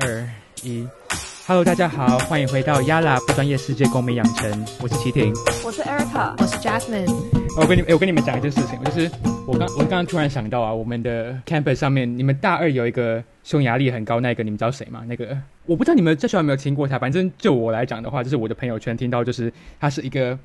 二一，Hello，大家好，欢迎回到 Yala 不专业世界公民养成，我是齐婷，我是 Erica，我是 Jasmine。我跟你，我跟你们讲一件事情，就是我刚我刚刚突然想到啊，我们的 campus 上面，你们大二有一个匈牙利很高那个，你们知道谁吗？那个我不知道你们在学校有没有听过他，反正就我来讲的话，就是我的朋友圈听到，就是他是一个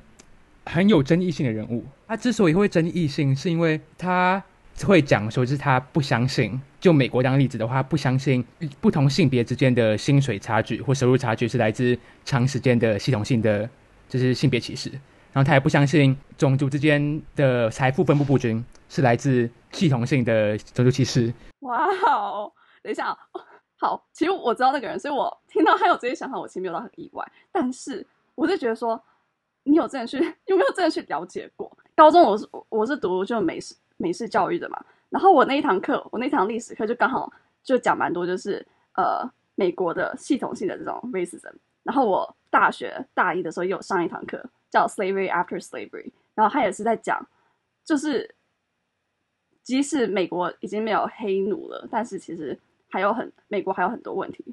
很有争议性的人物。他之所以会争议性，是因为他。会讲说，就是他不相信，就美国当例子的话，不相信不同性别之间的薪水差距或收入差距是来自长时间的系统性的，就是性别歧视。然后他也不相信种族之间的财富分布不均是来自系统性的种族歧视。哇哦，等一下，好，其实我知道那个人，所以我听到他有这些想法，我其实没有到很意外。但是我是觉得说，你有真的去有没有真的去了解过？高中我是我是读就美式。美式教育的嘛，然后我那一堂课，我那堂历史课就刚好就讲蛮多，就是呃美国的系统性的这种 racism。然后我大学大一的时候有上一堂课叫 Slavery After Slavery，然后他也是在讲，就是即使美国已经没有黑奴了，但是其实还有很美国还有很多问题，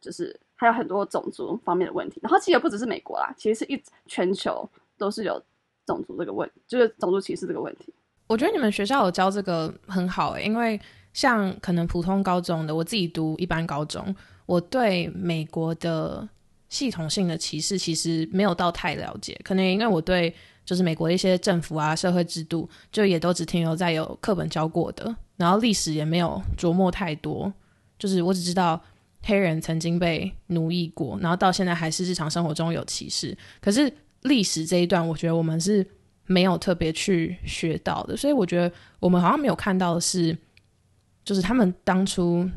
就是还有很多种族方面的问题。然后其实也不只是美国啦，其实是一全球都是有种族这个问，就是种族歧视这个问题。我觉得你们学校有教这个很好诶，因为像可能普通高中的，我自己读一般高中，我对美国的系统性的歧视其实没有到太了解，可能因为我对就是美国的一些政府啊、社会制度，就也都只停留在有课本教过的，然后历史也没有琢磨太多，就是我只知道黑人曾经被奴役过，然后到现在还是日常生活中有歧视，可是历史这一段，我觉得我们是。没有特别去学到的，所以我觉得我们好像没有看到的是，就是他们当初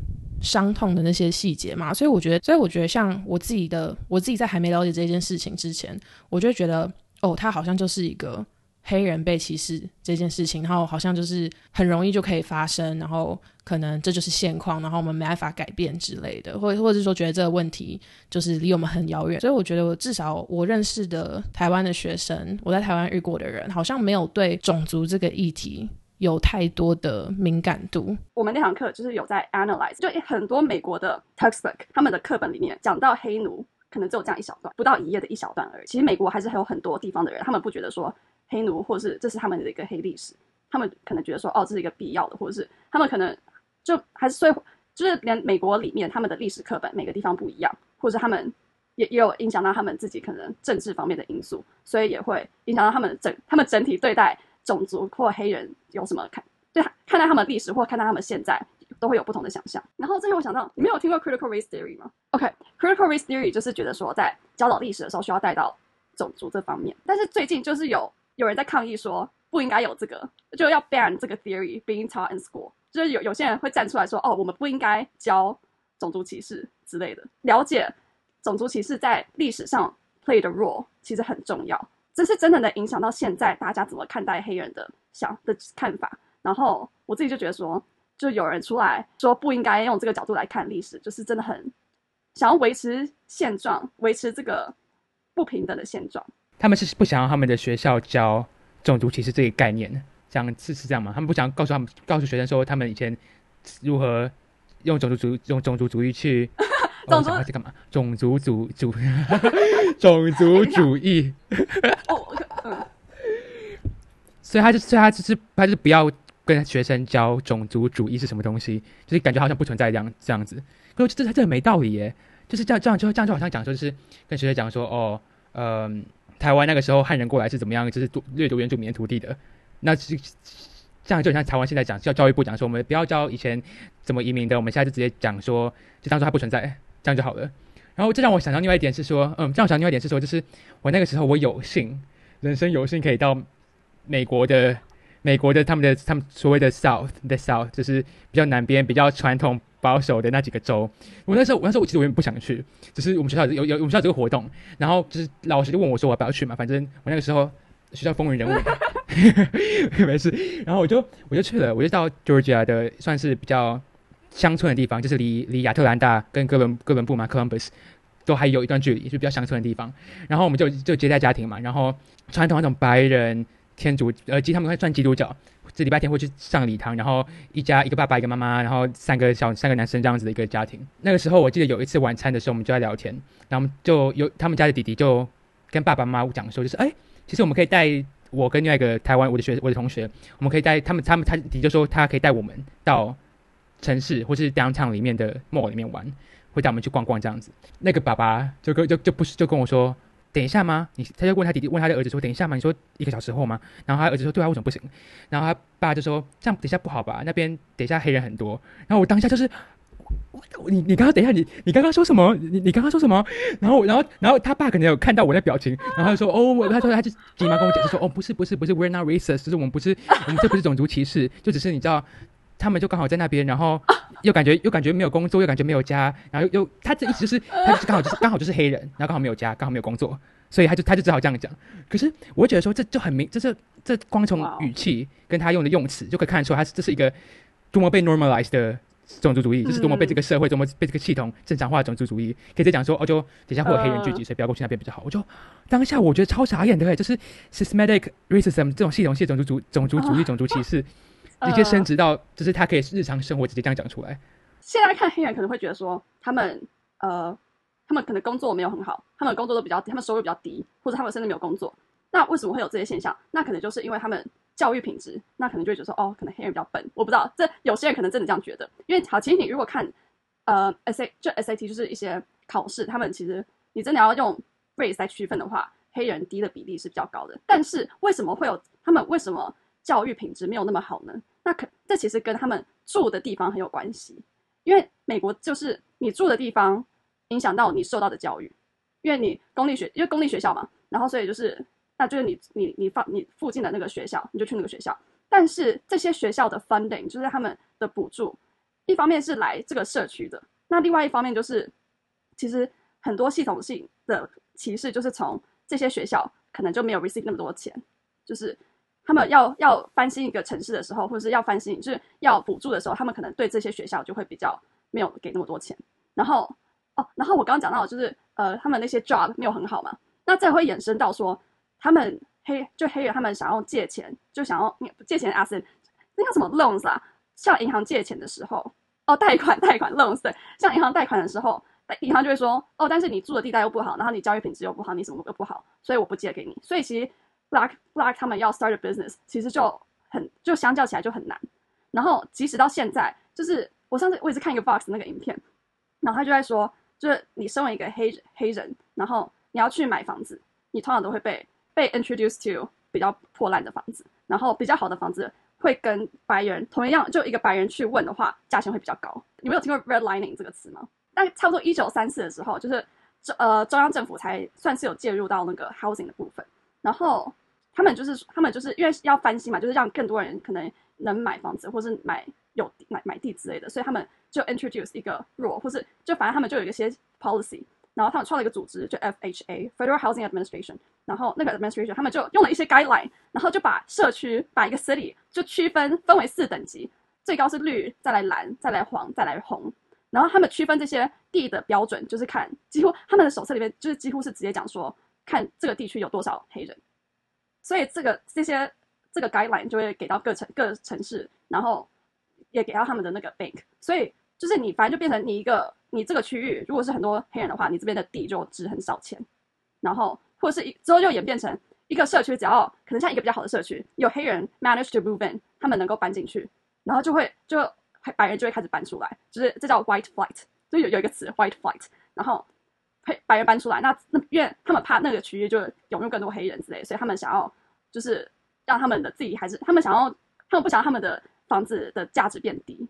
伤痛的那些细节嘛。所以我觉得，所以我觉得像我自己的，我自己在还没了解这件事情之前，我就觉得，哦，他好像就是一个。黑人被歧视这件事情，然后好像就是很容易就可以发生，然后可能这就是现况，然后我们没办法改变之类的，或或者是说觉得这个问题就是离我们很遥远。所以我觉得，我至少我认识的台湾的学生，我在台湾遇过的人，好像没有对种族这个议题有太多的敏感度。我们那堂课就是有在 analyze，就很多美国的 textbook，他们的课本里面讲到黑奴，可能只有这样一小段，不到一页的一小段而已。其实美国还是还有很多地方的人，他们不觉得说。黑奴，或是这是他们的一个黑历史，他们可能觉得说，哦，这是一个必要的，或者是他们可能就还是所以就是连美国里面他们的历史课本每个地方不一样，或者他们也也有影响到他们自己可能政治方面的因素，所以也会影响到他们整他们整体对待种族或黑人有什么看对看待他们历史或看待他们现在都会有不同的想象。然后最后我想到，你没有听过 critical race theory 吗？OK，critical race theory 就是觉得说在教导历史的时候需要带到种族这方面，但是最近就是有。有人在抗议说不应该有这个，就要 ban 这个 theory being taught in school。就是有有些人会站出来说，哦，我们不应该教种族歧视之类的。了解种族歧视在历史上 play 的 role 其实很重要，这是真的能影响到现在大家怎么看待黑人的想的看法。然后我自己就觉得说，就有人出来说不应该用这个角度来看历史，就是真的很想要维持现状，维持这个不平等的现状。他们是不想要他们的学校教种族歧视这个概念，这样是是这样吗？他们不想告诉他们，告诉学生说他们以前如何用种族主用 种族主义去种族在干嘛？种族主主种族主义。所以他就所以他就是他就是不要跟学生教种族主义是什么东西，就是感觉好像不存在这样这样子。可是这这这没道理耶，就是这样这样就这样就好像讲说就是跟学生讲说哦，嗯。台湾那个时候汉人过来是怎么样？就是掠夺原住民土地的，那是这样就像台湾现在讲教教育部讲说，我们不要教以前怎么移民的，我们现在就直接讲说，就当做它不存在，这样就好了。然后这让我想到另外一点是说，嗯，这让我想另外一点是说，就是我那个时候我有幸，人生有幸可以到美国的。美国的他们的他们所谓的 South the South 就是比较南边比较传统保守的那几个州。我那时候我那时候其实我也不想去，只是我们学校有有我们学校这个活动，然后就是老师就问我说我要不要去嘛，反正我那个时候学校风云人物，没事。然后我就我就去了，我就到 Georgia 的算是比较乡村的地方，就是离离亚特兰大跟哥伦哥伦布嘛 Columbus 都还有一段距离，就比较乡村的地方。然后我们就就接待家庭嘛，然后传统那种白人。天主，呃，其实他们会算基督教，这礼拜天会去上礼堂，然后一家一个爸爸一个妈妈，然后三个小三个男生这样子的一个家庭。那个时候我记得有一次晚餐的时候，我们就在聊天，然后就有他们家的弟弟就跟爸爸妈妈讲说，就是哎，其实我们可以带我跟另外一个台湾我的学我的同学，我们可以带他们他们他弟弟就说他可以带我们到城市或是 downtown 里面的 mall 里面玩，会带我们去逛逛这样子。那个爸爸就跟就就不是就跟我说。等一下吗？你他就问他弟弟，问他的儿子说：“等一下吗？”你说一个小时后吗？然后他儿子说：“对啊，为什么不行？”然后他爸就说：“这样等一下不好吧？那边等一下黑人很多。”然后我当下就是，你你刚刚等一下，你你刚刚说什么？你你刚刚说什么？然后然后然后他爸可能有看到我的表情，然后他就说：“哦，他说他就急忙跟我解释说：‘哦，不是不是不是，we're not racist，就是我们不是我们这不是种族歧视，就只是你知道。’”他们就刚好在那边，然后又感觉又感觉没有工作，又感觉没有家，然后又他这一直就是他就是刚好就是刚好就是黑人，然后刚好没有家，刚好没有工作，所以他就他就只好这样讲。可是我觉得说这就很明，这是这光从语气跟他用的用词就可以看得出，他是这是一个多么被 normalized 的种族主义，这是多么被这个社会多么被这个系统正常化的种族主义。可以再讲说哦，就底下会有黑人聚集，所以不要过去那边比较好。我就当下我觉得超傻眼的，就是 systematic racism 这种系统性种族主种族主义种族歧视。直接升职到，就是他可以日常生活直接这样讲出来。现在看黑人可能会觉得说，他们呃，他们可能工作没有很好，他们工作都比较，他们收入比较低，或者他们甚至没有工作。那为什么会有这些现象？那可能就是因为他们教育品质，那可能就会觉得说，哦，可能黑人比较笨。我不知道，这有些人可能真的这样觉得。因为好，其实你如果看呃 S A 就 S A T 就是一些考试，他们其实你真的要用 race 来区分的话，黑人低的比例是比较高的。但是为什么会有他们为什么？教育品质没有那么好呢，那可这其实跟他们住的地方很有关系，因为美国就是你住的地方影响到你受到的教育，因为你公立学因为公立学校嘛，然后所以就是那就是你你你放你附近的那个学校，你就去那个学校，但是这些学校的 funding 就是他们的补助，一方面是来这个社区的，那另外一方面就是其实很多系统性的歧视就是从这些学校可能就没有 receive 那么多钱，就是。他们要要翻新一个城市的时候，或者是要翻新，就是要补助的时候，他们可能对这些学校就会比较没有给那么多钱。然后哦，然后我刚刚讲到就是呃，他们那些 job 没有很好嘛，那这会衍生到说，他们黑就黑人他们想要借钱，就想要借钱 as 那叫什么 loans 啊？向银行借钱的时候，哦，贷款贷款 loans，对，向银行贷款的时候，银行就会说，哦，但是你住的地带又不好，然后你教育品质又不好，你什么又不好，所以我不借给你。所以其实。Black Black 他们要 start a business，其实就很就相较起来就很难。然后即使到现在，就是我上次我也是看一个 Box 那个影片，然后他就在说，就是你身为一个黑黑人，然后你要去买房子，你通常都会被被 introduced to 比较破烂的房子，然后比较好的房子会跟白人同样，就一个白人去问的话，价钱会比较高。你没有听过 redlining 这个词吗？但差不多一九三四的时候，就是中呃中央政府才算是有介入到那个 housing 的部分。然后他们就是他们就是因为要翻新嘛，就是让更多人可能能买房子，或是买有买买地之类的，所以他们就 introduce 一个 rule，或是就反正他们就有一些 policy，然后他们创了一个组织，就 FHA Federal Housing Administration，然后那个 administration 他们就用了一些 guideline，然后就把社区把一个 city 就区分分为四等级，最高是绿，再来蓝，再来黄，再来红，然后他们区分这些地的标准就是看几乎他们的手册里面就是几乎是直接讲说。看这个地区有多少黑人，所以这个这些这个 guideline 就会给到各城各城市，然后也给到他们的那个 bank。所以就是你反正就变成你一个你这个区域，如果是很多黑人的话，你这边的地就值很少钱。然后或者是之后就演变成一个社区，只要可能像一个比较好的社区，有黑人 manage to move in，他们能够搬进去，然后就会就白人就会开始搬出来，就是这叫 white flight，就有有一个词 white flight，然后黑。白人搬出来，那那因为他们怕那个区域就涌入更多黑人之类，所以他们想要就是让他们的自己还是他们想要，他们不想要他们的房子的价值变低，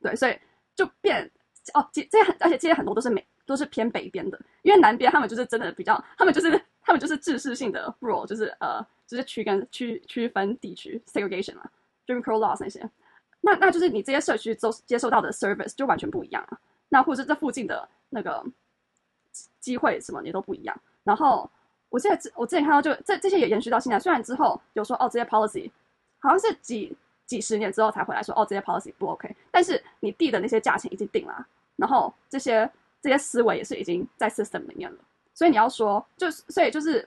对，所以就变哦，这这些而且这些很多都是美都是偏北边的，因为南边他们就是真的比较，他们就是他们就是制式性的 rule，就是呃就是区跟区区分地区 segregation 嘛，Jim Crow laws 那些，那那就是你这些社区都接受到的 service 就完全不一样啊，那或者是这附近的那个。机会什么也都不一样。然后我现在我之前看到就这这些也延续到现在。虽然之后有说哦这些 policy 好像是几几十年之后才回来说哦这些 policy 不 OK，但是你地的那些价钱已经定了，然后这些这些思维也是已经在 system 里面了。所以你要说就是所以就是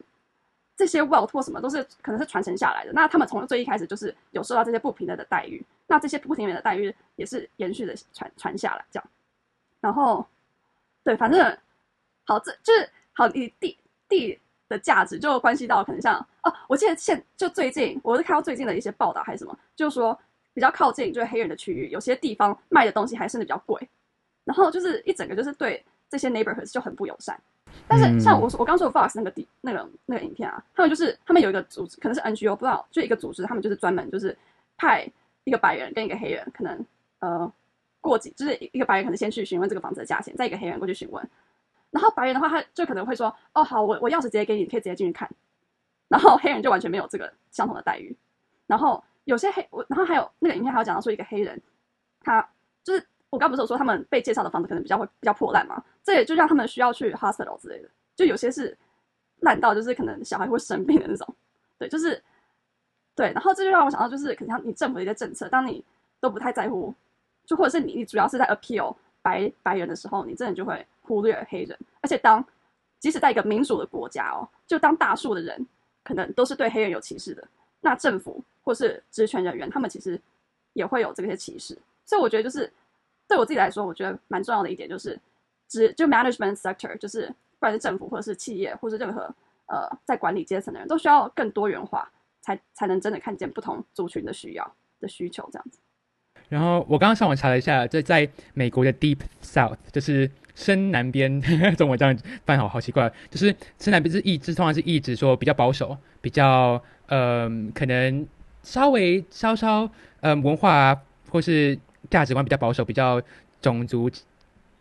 这些 wealth 或什么都是可能是传承下来的。那他们从最一开始就是有受到这些不平等的待遇，那这些不平等的待遇也是延续的传传下来这样。然后，对，反正好，这就是好，你地地的价值就关系到可能像哦，我记得现就最近我是看到最近的一些报道还是什么，就是说比较靠近就是黑人的区域，有些地方卖的东西还甚至比较贵，然后就是一整个就是对这些 neighborhoods 就很不友善。但是像我我刚说的 Fox 那个地那个那个影片啊，他们就是他们有一个组织，可能是 NGO 不知道，就一个组织，他们就是专门就是派一个白人跟一个黑人，可能呃过几就是一个白人可能先去询问这个房子的价钱，再一个黑人过去询问，然后白人的话他就可能会说哦好我我钥匙直接给你，你可以直接进去看，然后黑人就完全没有这个相同的待遇，然后有些黑我然后还有那个影片还有讲到说一个黑人他就是我刚不是有说他们被介绍的房子可能比较会比较破烂嘛，这也就让他们需要去 hospital 之类的，就有些是烂到就是可能小孩会生病的那种，对，就是对，然后这就让我想到就是可能像你政府的一些政策，当你都不太在乎，就或者是你你主要是在 appeal 白白人的时候，你真的就会忽略黑人，而且当即使在一个民主的国家哦，就当大数的人可能都是对黑人有歧视的，那政府或是职权人员他们其实也会有这些歧视，所以我觉得就是对我自己来说，我觉得蛮重要的一点就是，只就 management sector 就是不管是政府或者是企业或是任何呃在管理阶层的人都需要更多元化，才才能真的看见不同族群的需要的需求这样子。然后我刚刚上网查了一下，这在美国的 Deep South，就是深南边，中文这样翻好好奇怪，就是深南边是意，是通常是意指说比较保守，比较呃可能稍微稍稍呃文化啊或是价值观比较保守，比较种族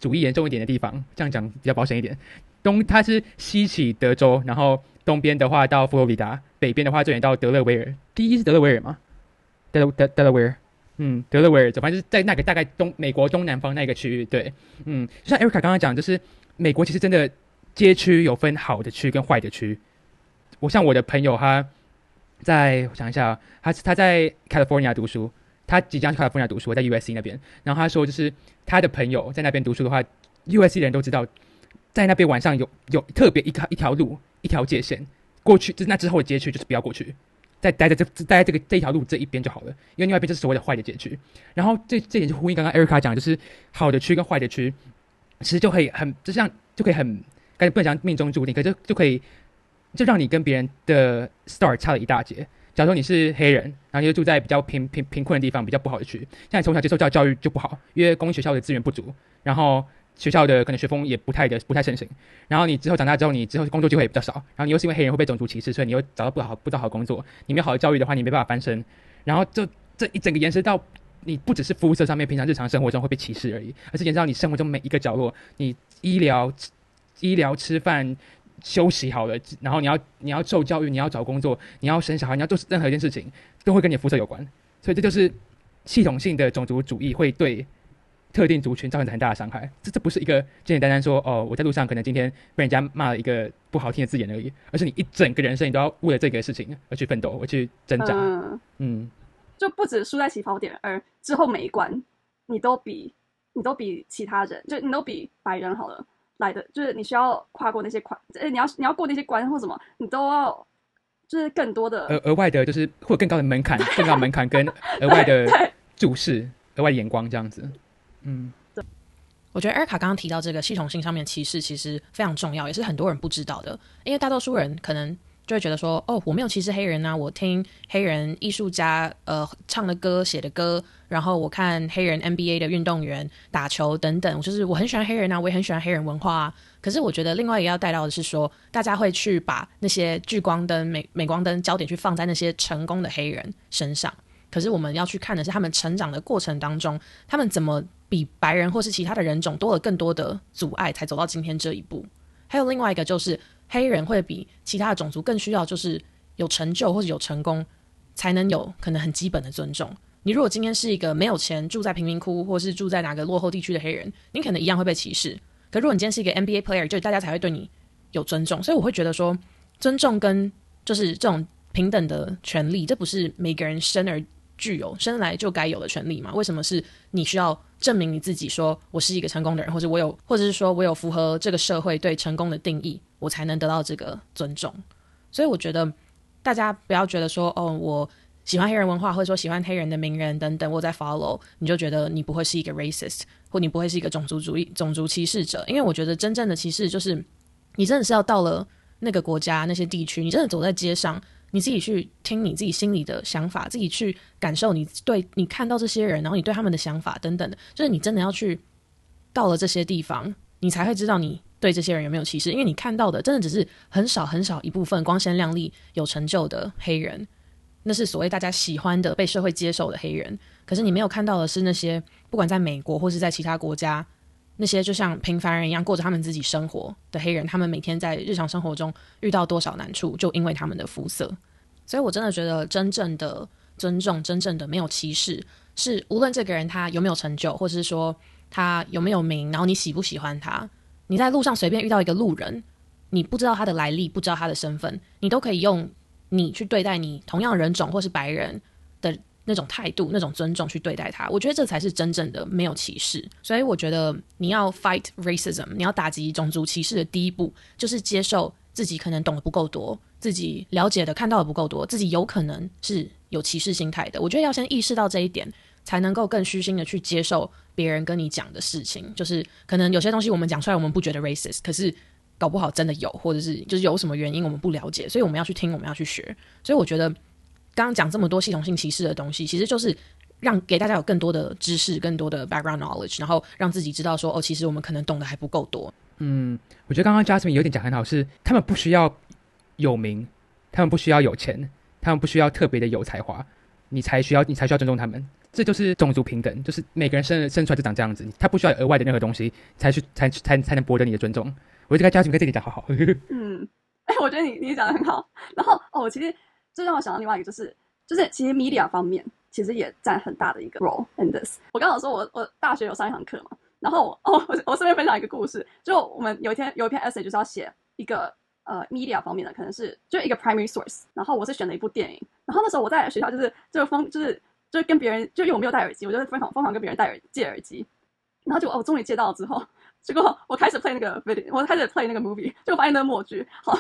主义严重一点的地方，这样讲比较保险一点。东它是西起德州，然后东边的话到佛罗里达，北边的话最远到德勒维尔。第一是德勒维尔吗？德德德勒维尔。嗯，德勒维尔，反正就是在那个大概东美国东南方那个区域，对，嗯，就像 Erica 刚刚讲，就是美国其实真的街区有分好的区跟坏的区。我像我的朋友，他在我想一下，他他在 California 读书，他即将去 California 读书，在 USC 那边。然后他说，就是他的朋友在那边读书的话，USC 的人都知道，在那边晚上有有特别一条一条路一条界线过去，就那之后的街区就是不要过去。在待在这待在这个这一条路这一边就好了，因为另外一边就是所谓的坏的街区。然后这这点就呼应刚刚 Erica 讲，就是好的区跟坏的区，其实就可以很就像就可以很，感觉不能讲命中注定，可就就可以就让你跟别人的 star 差了一大截。假如说你是黑人，然后你就住在比较贫贫贫困的地方，比较不好的区，像你从小接受教教育就不好，因为公立学校的资源不足，然后。学校的可能学风也不太的不太盛行，然后你之后长大之后，你之后工作机会也比较少，然后你又是因为黑人会被种族歧视，所以你又找到不好不到好工作，你没有好的教育的话，你没办法翻身，然后就这一整个延伸到你不只是肤色上面，平常日常生活中会被歧视而已，而是延伸到你生活中每一个角落，你医疗、医疗、吃饭、休息好了，然后你要你要受教育，你要找工作，你要生小孩，你要做任何一件事情，都会跟你肤色有关，所以这就是系统性的种族主义会对。特定族群造成很大的伤害，这这不是一个简简单单说哦，我在路上可能今天被人家骂了一个不好听的字眼而已，而是你一整个人生你都要为了这个事情而去奋斗，而去挣扎。嗯，就不止输在起跑点，而之后每一关你都比你都比其他人，就你都比白人好了来的，就是你需要跨过那些关，呃，你要你要过那些关或什么，你都要就是更多的额额外的，就是或者更高的门槛，更高门槛跟额外的 注视、额外眼光这样子。嗯，我觉得艾卡刚刚提到这个系统性上面歧视其实非常重要，也是很多人不知道的。因为大多数人可能就会觉得说，哦，我没有歧视黑人啊，我听黑人艺术家呃唱的歌、写的歌，然后我看黑人 NBA 的运动员打球等等，就是我很喜欢黑人啊，我也很喜欢黑人文化啊。可是我觉得另外一个要带到的是说，大家会去把那些聚光灯、美美光灯焦点去放在那些成功的黑人身上。可是我们要去看的是他们成长的过程当中，他们怎么比白人或是其他的人种多了更多的阻碍，才走到今天这一步。还有另外一个就是黑人会比其他的种族更需要就是有成就或者有成功，才能有可能很基本的尊重。你如果今天是一个没有钱住在贫民窟或是住在哪个落后地区的黑人，你可能一样会被歧视。可如果你今天是一个 NBA player，就是大家才会对你有尊重。所以我会觉得说，尊重跟就是这种平等的权利，这不是每个人生而。具有生来就该有的权利嘛？为什么是你需要证明你自己，说我是一个成功的人，或者我有，或者是说我有符合这个社会对成功的定义，我才能得到这个尊重？所以我觉得大家不要觉得说，哦，我喜欢黑人文化，或者说喜欢黑人的名人等等，我在 follow，你就觉得你不会是一个 racist，或你不会是一个种族主义、种族歧视者。因为我觉得真正的歧视就是你真的是要到了那个国家、那些地区，你真的走在街上。你自己去听你自己心里的想法，自己去感受你对你看到这些人，然后你对他们的想法等等的，就是你真的要去到了这些地方，你才会知道你对这些人有没有歧视，因为你看到的真的只是很少很少一部分光鲜亮丽、有成就的黑人，那是所谓大家喜欢的、被社会接受的黑人。可是你没有看到的是那些不管在美国或是在其他国家。那些就像平凡人一样过着他们自己生活的黑人，他们每天在日常生活中遇到多少难处，就因为他们的肤色。所以我真的觉得，真正的尊重，真正的没有歧视，是无论这个人他有没有成就，或者是说他有没有名，然后你喜不喜欢他，你在路上随便遇到一个路人，你不知道他的来历，不知道他的身份，你都可以用你去对待你同样人种或是白人的。那种态度、那种尊重去对待他，我觉得这才是真正的没有歧视。所以我觉得你要 fight racism，你要打击种族歧视的第一步，就是接受自己可能懂得不够多，自己了解的、看到的不够多，自己有可能是有歧视心态的。我觉得要先意识到这一点，才能够更虚心的去接受别人跟你讲的事情。就是可能有些东西我们讲出来，我们不觉得 racist，可是搞不好真的有，或者是就是有什么原因我们不了解，所以我们要去听，我们要去学。所以我觉得。刚刚讲这么多系统性歧视的东西，其实就是让给大家有更多的知识、更多的 background knowledge，然后让自己知道说，哦，其实我们可能懂得还不够多。嗯，我觉得刚刚 Jasmine 有点讲很好，是他们不需要有名，他们不需要有钱，他们不需要特别的有才华，你才需要你才需要尊重他们。这就是种族平等，就是每个人生生出来就长这样子，他不需要额外的任何东西，才去才才才能博得你的尊重。我觉得 Jasmine 跟这里讲好好。嗯，哎，我觉得你你讲的很好。然后哦，其实。这让我想到另外一个，就是就是其实 media 方面其实也占很大的一个 role in this。我刚好说我我大学有上一堂课嘛，然后哦我我顺便分享一个故事，就我们有一天有一篇 essay 就是要写一个呃 media 方面的，可能是就一个 primary source，然后我是选了一部电影，然后那时候我在学校就是就疯就是就是跟别人就因为我没有戴耳机，我就疯狂疯狂跟别人戴耳借耳机，然后就哦终于借到了之后，结果我开始 play 那个 video，我开始 play 那个 movie，就发现那个默剧，好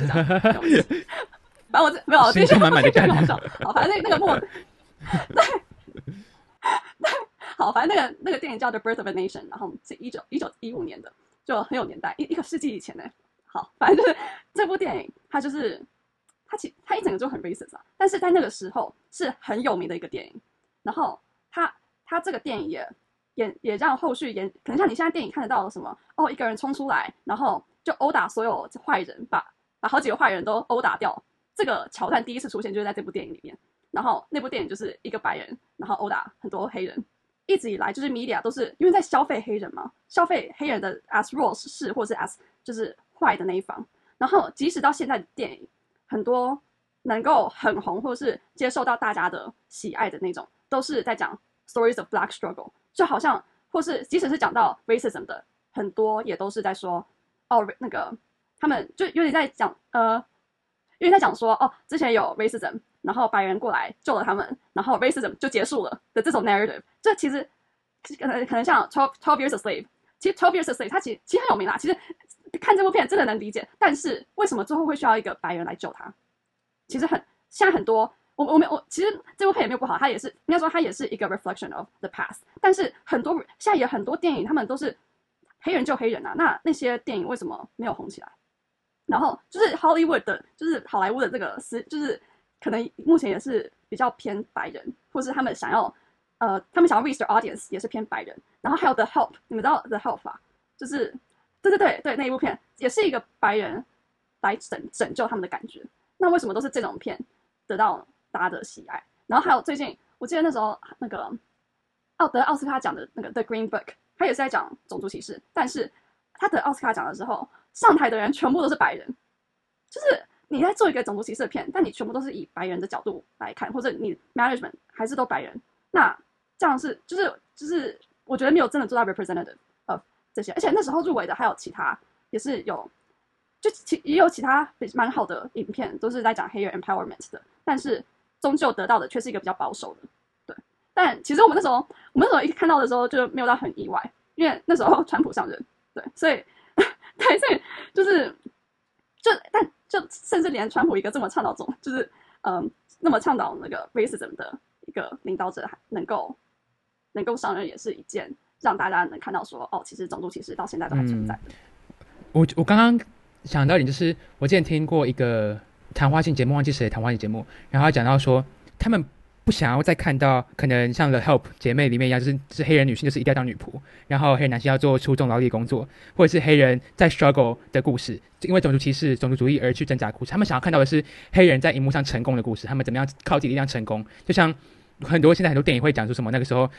就这样。反正我这没有，这些满满的很好笑。好，反正那那个末，对对，好，反正那个那个电影叫《The Birth of a Nation》，然后是一九一九一五年的，就很有年代，一一个世纪以前呢。好，反正就是这部电影，它就是它其它一整个就很 racist 啊，但是在那个时候是很有名的一个电影。然后它它这个电影也也也让后续演，可能像你现在电影看得到的什么哦，一个人冲出来，然后就殴打所有坏人，把把好几个坏人都殴打掉。这个桥段第一次出现就是在这部电影里面，然后那部电影就是一个白人，然后殴打很多黑人。一直以来就是 media 都是因为在消费黑人嘛，消费黑人的 as role 是或是 as 就是坏的那一方。然后即使到现在的电影，很多能够很红或是接受到大家的喜爱的那种，都是在讲 stories of black struggle，就好像或是即使是讲到 racism 的，很多也都是在说哦那个他们就有点在讲呃。因为他讲说，哦，之前有 racism，然后白人过来救了他们，然后 racism 就结束了的这种 narrative，这其实可能可能像 twelve twelve years a slave，其实 twelve years a slave 他其实其实很有名啦，其实看这部片真的能理解，但是为什么最后会需要一个白人来救他？其实很现在很多，我我没我其实这部片也没有不好，它也是应该说它也是一个 reflection of the past，但是很多现在也很多电影他们都是黑人救黑人啊，那那些电影为什么没有红起来？然后就是 Hollywood 的，就是好莱坞的这个是，就是可能目前也是比较偏白人，或是他们想要，呃，他们想要 reach the audience 也是偏白人。然后还有 The Help，你们知道 The Help 吧？就是，对对对对，那一部片也是一个白人来拯拯救他们的感觉。那为什么都是这种片得到大家的喜爱？然后还有最近，我记得那时候那个奥德奥斯卡奖的那个 The Green Book，他也是在讲种族歧视，但是他得奥斯卡奖的时候。上台的人全部都是白人，就是你在做一个种族歧视的片，但你全部都是以白人的角度来看，或者你 management 还是都白人，那这样是就是就是我觉得没有真的做到 representative of 这些，而且那时候入围的还有其他也是有，就其也有其他蛮好的影片都是在讲黑人 empowerment 的，但是终究得到的却是一个比较保守的，对。但其实我们那时候我们那时候一看到的时候就没有到很意外，因为那时候川普上任，对，所以。对，所以就是，就但就甚至连川普一个这么倡导种，就是嗯那么倡导那个 racism 的一个领导者，还能够能够上任，也是一件让大家能看到说，哦，其实种族歧视到现在都还存在的。我我刚刚想到一点，就是我之前听过一个谈话性节目，忘记谁谈话性节目，然后讲到说，他们不想要再看到可能像 The Help 姐妹里面一样，就是是黑人女性就是一定要当女仆，然后黑人男性要做出重劳力工作，或者是黑人在 struggle 的故事，因为种族歧视、种族主义而去挣扎故事。他们想要看到的是黑人在荧幕上成功的故事，他们怎么样靠自己力量成功。就像很多现在很多电影会讲出什么那个时候。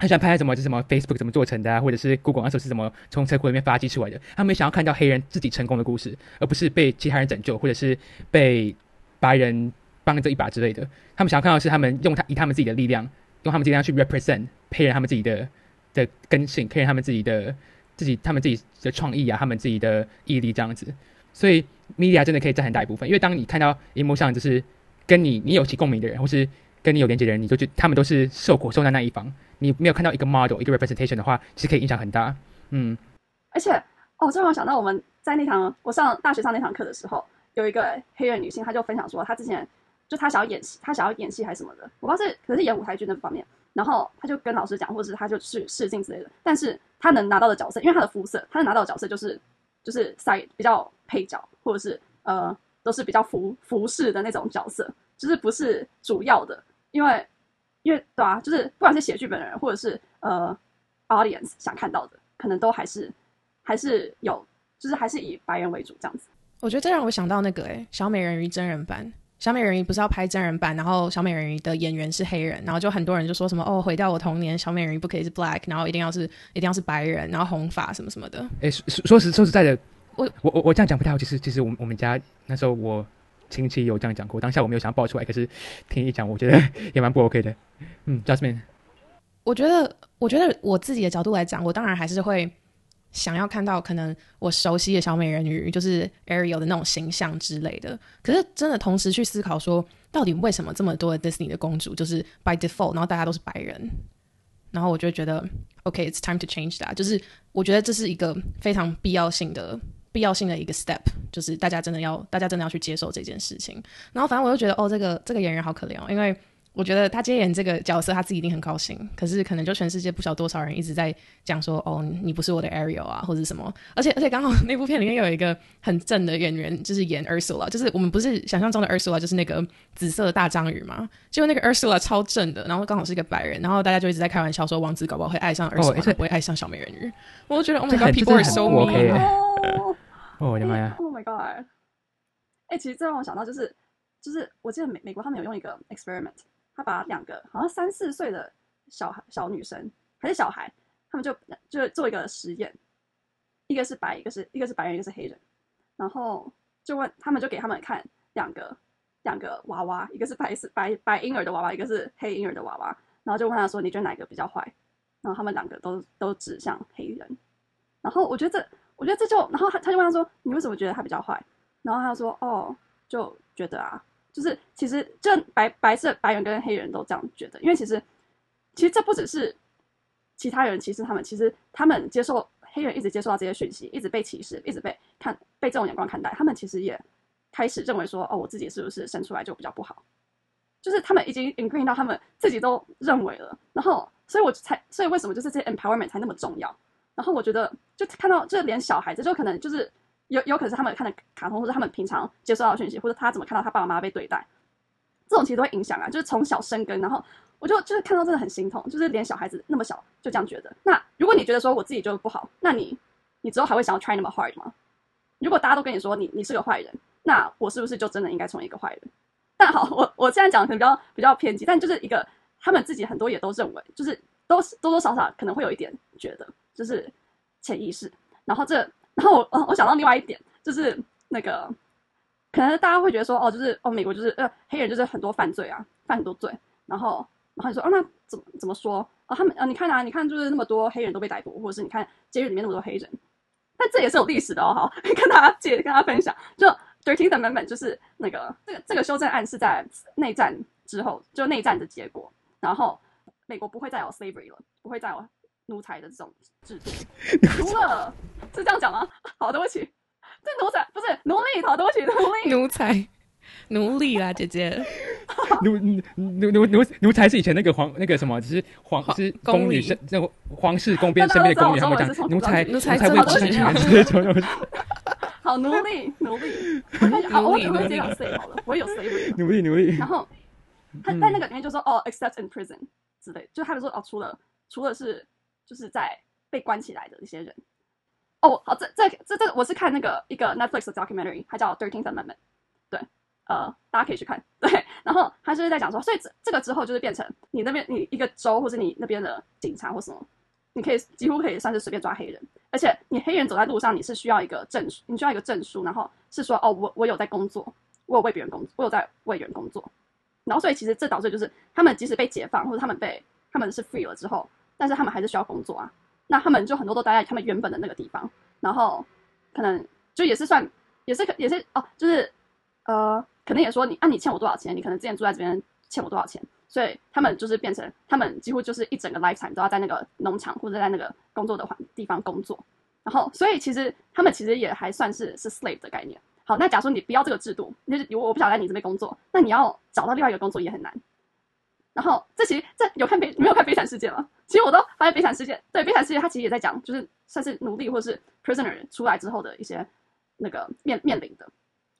很想拍什么，是什么 Facebook 怎么做成的啊，或者是 Google 那时候是怎么从车库里面发迹出来的。他们想要看到黑人自己成功的故事，而不是被其他人拯救，或者是被白人帮这一把之类的。他们想要看到是他们用他以他们自己的力量，用他们力量去 represent 黑人他们自己的的根性，黑人他们自己的自己他们自己的创意啊，他们自己的毅力这样子。所以 media 真的可以占很大一部分，因为当你看到荧幕上就是跟你你有其共鸣的人，或是跟你有连接的人，你就觉他们都是受苦受难那一方。你没有看到一个 model 一个 representation 的话，其实可以影响很大。嗯，而且哦，这让我想到我们在那堂我上大学上那堂课的时候，有一个黑人女性，她就分享说，她之前就他想要演戏，他想要演戏还是什么的，我不知道是可能是演舞台剧那方面。然后他就跟老师讲，或者是他就去试镜之类的。但是他能拿到的角色，因为他的肤色，他能拿到的角色就是就是 side 比较配角，或者是呃都是比较服服饰的那种角色，就是不是主要的，因为。因为对啊，就是不管是写剧本的人，或者是呃，audience 想看到的，可能都还是还是有，就是还是以白人为主这样子。我觉得这让我想到那个哎，小美人鱼真人版，小美人鱼不是要拍真人版，然后小美人鱼的演员是黑人，然后就很多人就说什么哦，毁掉我童年，小美人鱼不可以是 black，然后一定要是一定要是白人，然后红发什么什么的。哎，说说实说实在的，我我我我这样讲不太好，其实其实我们我们家那时候我。亲戚有这样讲过，当下我没有想要爆出来，可是听一讲，我觉得也蛮不 OK 的。嗯，Jasmine，我觉得，我觉得我自己的角度来讲，我当然还是会想要看到可能我熟悉的小美人鱼，就是 Ariel 的那种形象之类的。可是真的同时去思考说，到底为什么这么多的 Disney 的公主就是 by default，然后大家都是白人？然后我就觉得，OK，it's time to change that。就是我觉得这是一个非常必要性的。必要性的一个 step，就是大家真的要，大家真的要去接受这件事情。然后反正我就觉得，哦，这个这个演员好可怜哦，因为我觉得他接演这个角色，他自己一定很高兴。可是可能就全世界不晓多少人一直在讲说，哦，你不是我的 Ariel 啊，或者什么。而且而且刚好那部片里面有一个很正的演员，就是演 Ursula，就是我们不是想象中的 Ursula，就是那个紫色的大章鱼嘛。结果那个 Ursula 超正的，然后刚好是一个白人，然后大家就一直在开玩笑说，王子搞不好会爱上 Ursula，不会爱上小美人鱼。我就觉得，Oh my God，people are so mean。哦我的妈呀！Oh my god！哎，其实这让我想到，就是就是我记得美美国他们有用一个 experiment，他把两个好像三四岁的小孩小女生还是小孩，他们就就做一个实验，一个是白，一个是一个是白人，一个是黑人，然后就问他们就给他们看两个两个娃娃，一个是白是白白婴儿的娃娃，一个是黑婴儿的娃娃，然后就问他说你觉得哪个比较坏？然后他们两个都都指向黑人，然后我觉得这。我觉得这就，然后他他就问他说：“你为什么觉得他比较坏？”然后他说：“哦，就觉得啊，就是其实就白白色白人跟黑人都这样觉得，因为其实其实这不只是其他人歧视他们，其实他们接受黑人一直接受到这些讯息，一直被歧视，一直被看被这种眼光看待，他们其实也开始认为说：哦，我自己是不是生出来就比较不好？就是他们已经 ingrain 到他们自己都认为了，然后所以我才所以为什么就是这些 empowerment 才那么重要？”然后我觉得，就看到，就连小孩子，就可能就是有有可能是他们看的卡通，或者他们平常接收到的讯息，或者他怎么看到他爸爸妈妈被对待，这种其实都会影响啊。就是从小生根，然后我就就是看到真的很心痛，就是连小孩子那么小就这样觉得。那如果你觉得说我自己就不好，那你你之后还会想要 try 那么 hard 吗？如果大家都跟你说你你是个坏人，那我是不是就真的应该成为一个坏人？但好，我我现在讲的可能比较比较偏激，但就是一个他们自己很多也都认为，就是都多多少少可能会有一点觉得。就是潜意识，然后这，然后我，我想到另外一点，就是那个，可能大家会觉得说，哦，就是哦，美国就是呃，黑人就是很多犯罪啊，犯很多罪，然后，然后你说，哦，那怎么怎么说？哦，他们，啊，你看啊，你看，就是那么多黑人都被逮捕，或者是你看监狱里面那么多黑人，但这也是有历史的哦，好，跟大家借，跟大家分享，就 Thirteenth Amendment 就是那个这个这个修正案是在内战之后，就内战的结果，然后美国不会再有 slavery 了，不会再有。奴才的这种制度，除了是这样讲吗？好，对不起，这奴才不是奴隶好，对不起，奴隶。奴才、奴隶啦，姐姐。奴奴奴奴奴奴才是以前那个皇那个什么，只是皇皇是宫女身那个皇室宫边身边的宫女，他们讲奴才奴才才真的是为执行这种。好，奴隶，奴隶。好，奴隶奴隶好。奴隶奴隶然，后他在那个里面就说哦，except in prison 之类，就他们说哦，除了除了是就是在被关起来的一些人。哦，好，这这这这我是看那个一个 Netflix 的 documentary，它叫 Thirteenth Amendment，对，呃，大家可以去看，对，然后他就是在讲说，所以这这个之后就是变成你那边你一个州或者你那边的警察或什么，你可以几乎可以算是随便抓黑人，而且你黑人走在路上，你是需要一个证书，你需要一个证书，然后是说哦，我我有在工作，我有为别人工作，我有在为人工作，然后所以其实这导致就是他们即使被解放或者他们被他们是 free 了之后，但是他们还是需要工作啊，那他们就很多都待在他们原本的那个地方，然后可能就也是算也是可也是哦，就是呃，可能也说你啊，你欠我多少钱？你可能之前住在这边欠我多少钱？所以他们就是变成他们几乎就是一整个 lifetime 都要在那个农场或者在那个工作的环地方工作，然后所以其实他们其实也还算是是 slave 的概念。好，那假如说你不要这个制度，就是我我不想在你这边工作，那你要找到另外一个工作也很难。然后这其实这有看悲没有看《悲惨世界》吗？其实我都发现《悲惨世界》对《悲惨世界》，它其实也在讲，就是算是奴隶或是 prisoner 出来之后的一些那个面面临的，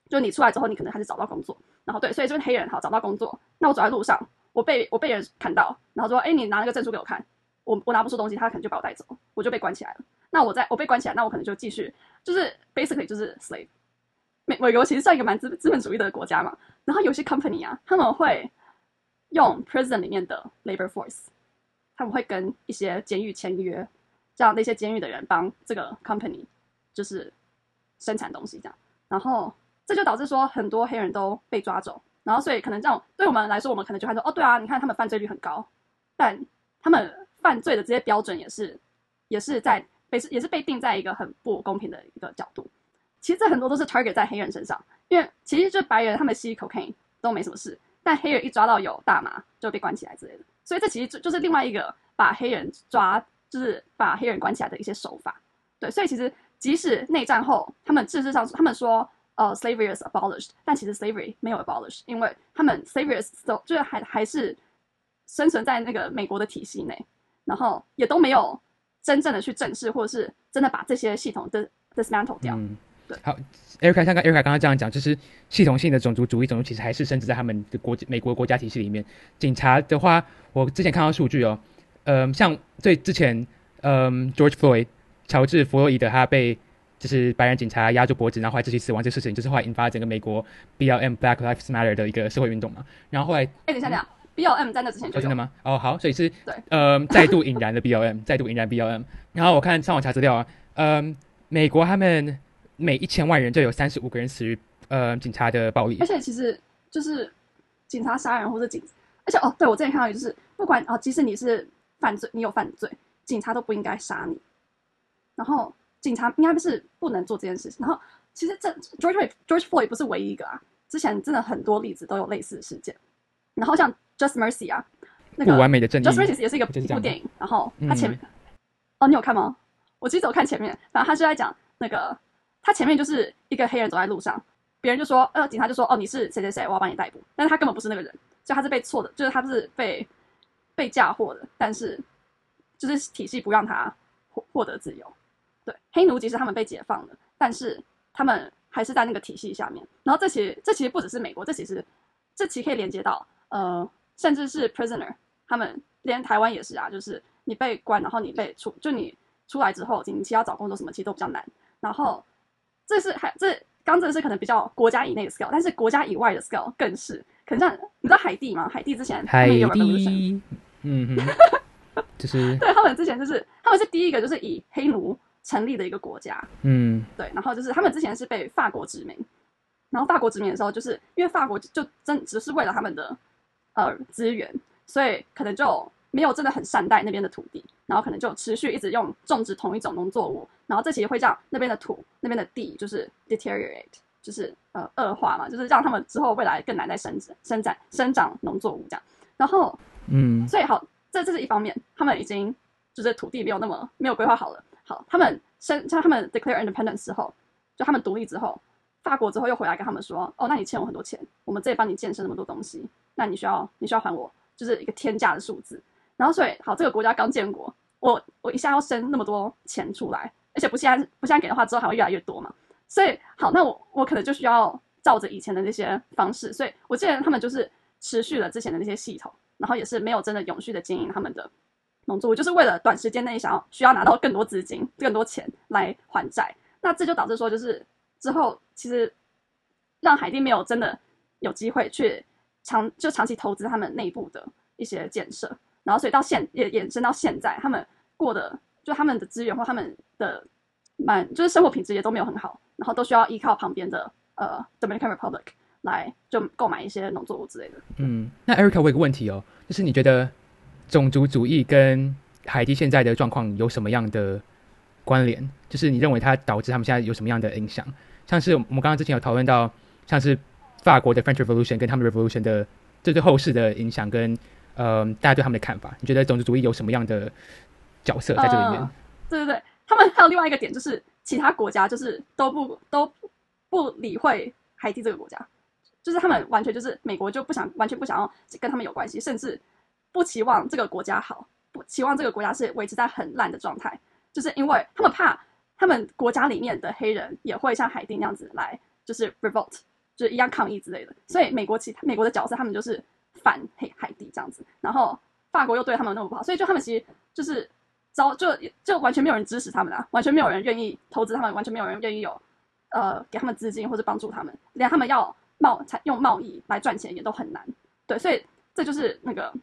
就是你出来之后，你可能还是找不到工作，然后对，所以就是黑人好找不到工作，那我走在路上，我被我被人看到，然后说，哎，你拿那个证书给我看，我我拿不出东西，他可能就把我带走，我就被关起来了。那我在我被关起来，那我可能就继续就是 basically 就是 slave。美美国其实算一个蛮资资本主义的国家嘛，然后有些 company 啊，他们会用 prison 里面的 labor force，他们会跟一些监狱签约，让那些监狱的人帮这个 company 就是生产东西这样，然后这就导致说很多黑人都被抓走，然后所以可能这样对我们来说，我们可能就会说，哦，对啊，你看他们犯罪率很高，但他们犯罪的这些标准也是也是在被也是被定在一个很不公平的一个角度。其实这很多都是 target 在黑人身上，因为其实就白人他们吸 cocaine 都没什么事，但黑人一抓到有大麻就被关起来之类的，所以这其实就就是另外一个把黑人抓，就是把黑人关起来的一些手法。对，所以其实即使内战后，他们事实上他们说呃 slavery is abolished，但其实 slavery 没有 abolished，因为他们 slavery so 就是还还是生存在那个美国的体系内，然后也都没有真正的去正视，或者是真的把这些系统的 dismantle 掉。嗯，好，Erica 像刚 Erica 刚刚这样讲，就是系统性的种族主义，种族其实还是深植在他们的国美国国家体系里面。警察的话，我之前看到数据哦，嗯、像最之前，嗯、George Floyd 乔治弗洛伊德他被就是白人警察压住脖子，然后后来窒息死亡这个事情，就是后来引发整个美国 BLM Black Lives Matter 的一个社会运动嘛。然后后来哎，等一下，等一下，BLM 在那之前就哦，真的吗？哦，好，所以是对呃，再度引燃了 BLM，再度引燃 BLM。然后我看上网查资料啊，嗯、美国他们每一千万人就有三十五个人死于呃警察的暴力而。且其实就是警察杀人或者警，而且哦，对我之前看到就是不管哦，即使你是犯罪，你有犯罪，警察都不应该杀你。然后警察应该不是不能做这件事情。然后其实这 George Floyd- George Floyd 不是唯一一个啊，之前真的很多例子都有类似的事件。然后像 Just Mercy 啊，那个不完美的正义 Just Mercy 也是一个一部电影，然后它嗯前面，哦，你有看吗？我记得我看前面，反正他就在讲那个，他前面就是一个黑人走在路上，别人就说，呃，警察就说，哦，你是谁谁谁，我要帮你逮捕，但是他根本不是那个人，所以他是被错的，就是他是被被嫁祸的，但是就是体系不让他获获得自由。对，黑奴即使他们被解放了，但是他们还是在那个体系下面。然后这其实这其实不只是美国，这其实这其实可以连接到呃，甚至是 prisoner，他们连台湾也是啊，就是你被关，然后你被出，就你出来之后，你其实要找工作什么其实都比较难。然后这是还这刚这个是可能比较国家以内的 scale，但是国家以外的 scale 更是。可能像你知道海地吗？海地之前他海地，嗯哼，就是对他们之前就是他们是第一个就是以黑奴成立的一个国家，嗯。对，然后就是他们之前是被法国殖民，然后法国殖民的时候，就是因为法国就真只是为了他们的呃资源，所以可能就没有真的很善待那边的土地，然后可能就持续一直用种植同一种农作物，然后这其实会让那边的土、那边的地就是 deteriorate，就是呃恶化嘛，就是让他们之后未来更难再生长、生长、生长农作物这样，然后嗯所以好，这这是一方面，他们已经就是土地没有那么没有规划好了。好，他们生像他们 declare independence 之后，就他们独立之后，法国之后又回来跟他们说，哦，那你欠我很多钱，我们这里帮你建设那么多东西，那你需要你需要还我，就是一个天价的数字。然后所以好，这个国家刚建国，我我一下要生那么多钱出来，而且不现在不现在给的话，之后还会越来越多嘛。所以好，那我我可能就需要照着以前的那些方式，所以我记得他们就是持续了之前的那些系统，然后也是没有真的永续的经营他们的农作物，就是为了短时间内想要需要拿到更多资金、更多钱来还债。那这就导致说，就是之后其实让海地没有真的有机会去长就长期投资他们内部的一些建设，然后所以到现也延伸到现在，他们过的就他们的资源或他们的蛮就是生活品质也都没有很好。然后都需要依靠旁边的呃 Dominican Republic 来就购买一些农作物之类的。嗯，那 Erica，我有个问题哦，就是你觉得种族主义跟海地现在的状况有什么样的关联？就是你认为它导致他们现在有什么样的影响？像是我们刚刚之前有讨论到，像是法国的 French Revolution 跟他们 Revolution 的这对后世的影响，跟呃大家对他们的看法，你觉得种族主义有什么样的角色在这里面？对对对，他们还有另外一个点就是。其他国家就是都不都不理会海地这个国家，就是他们完全就是美国就不想完全不想要跟他们有关系，甚至不期望这个国家好，不期望这个国家是维持在很烂的状态，就是因为他们怕他们国家里面的黑人也会像海地那样子来就是 revolt，就是一样抗议之类的，所以美国其他美国的角色他们就是反黑海地这样子，然后法国又对他们那么不好，所以就他们其实就是。招就就完全没有人支持他们啊，完全没有人愿意投资他们，完全没有人愿意有呃给他们资金或者帮助他们，连他们要贸采用贸易来赚钱也都很难。对，所以这就是那个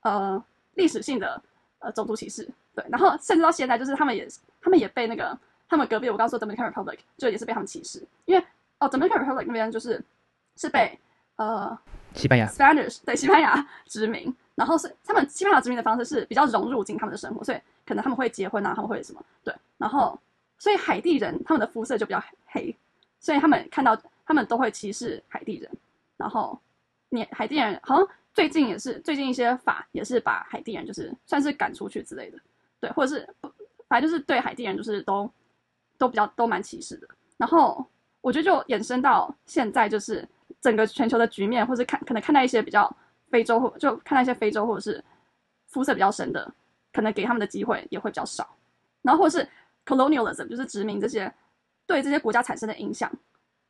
呃历史性的呃种族歧视。对，然后甚至到现在，就是他们也他们也被那个他们隔壁我刚说 Dominican Republic 就也是被他们歧视，因为哦 Dominican Republic 那边就是是被呃西班牙 Spanish 对西班牙殖民。然后是他们西班牙殖民的方式是比较融入进他们的生活，所以可能他们会结婚啊，他们会什么？对，然后所以海地人他们的肤色就比较黑，所以他们看到他们都会歧视海地人。然后你海地人好像最近也是最近一些法也是把海地人就是算是赶出去之类的，对，或者是反正就是对海地人就是都都比较都蛮歧视的。然后我觉得就衍生到现在就是整个全球的局面，或者看可能看到一些比较。非洲或就看那些非洲或者是肤色比较深的，可能给他们的机会也会比较少。然后或者是 colonialism，就是殖民这些对这些国家产生的影响，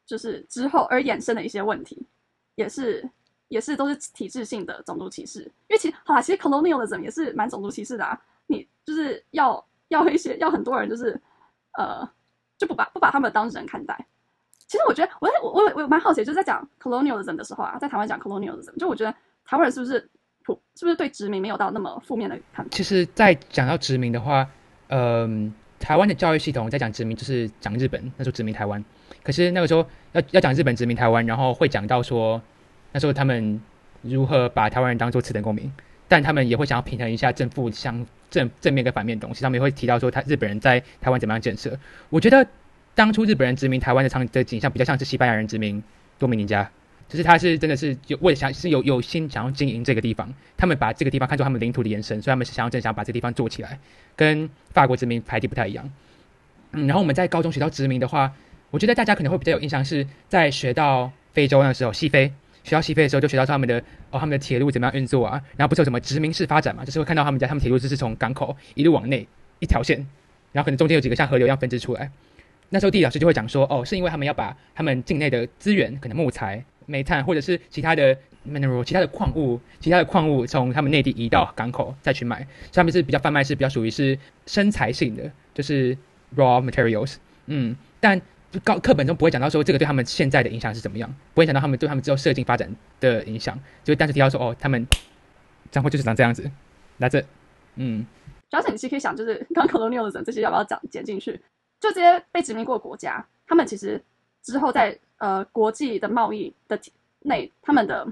就是之后而衍生的一些问题，也是也是都是体制性的种族歧视。因为其实好啦，其实 colonialism 也是蛮种族歧视的啊。你就是要要一些要很多人就是呃就不把不把他们当人看待。其实我觉得我我我我蛮好奇，就是在讲 colonialism 的时候啊，在台湾讲 colonialism，就我觉得。台湾人是不是普是不是对殖民没有到那么负面的看？其实，在讲到殖民的话，嗯，台湾的教育系统在讲殖民，就是讲日本那时候殖民台湾。可是那个时候要要讲日本殖民台湾，然后会讲到说那时候他们如何把台湾人当做次等公民，但他们也会想要平衡一下正负相正正面跟反面东西。他们也会提到说，他日本人在台湾怎么样建设。我觉得当初日本人殖民台湾的场的景象，比较像是西班牙人殖民多米尼加。就是他是真的是有为想是有有心想要经营这个地方，他们把这个地方看作他们领土的延伸，所以他们是想要真想把这个地方做起来，跟法国殖民排地不太一样。嗯，然后我们在高中学到殖民的话，我觉得大家可能会比较有印象，是在学到非洲那时候，西非学到西非的时候，就学到他们的哦他们的铁路怎么样运作啊，然后不是有什么殖民式发展嘛，就是会看到他们家他们铁路就是从港口一路往内一条线，然后可能中间有几个像河流一样分支出来。那时候地理老师就会讲说，哦，是因为他们要把他们境内的资源，可能木材。煤炭或者是其他的 mineral，其他的矿物，其他的矿物从他们内地移到港口再去卖，上面是比较贩卖是比较属于是生材性的，就是 raw materials。嗯，但高课本中不会讲到说这个对他们现在的影响是怎么样，不会讲到他们对他们之后社经发展的影响，就但是提到说哦，他们账户就是长这样子，那这嗯，主要是你其实可以想，就是刚 colonialism 这些要不要讲剪进去？就这些被殖民过的国家，他们其实之后在呃，国际的贸易的内，他们的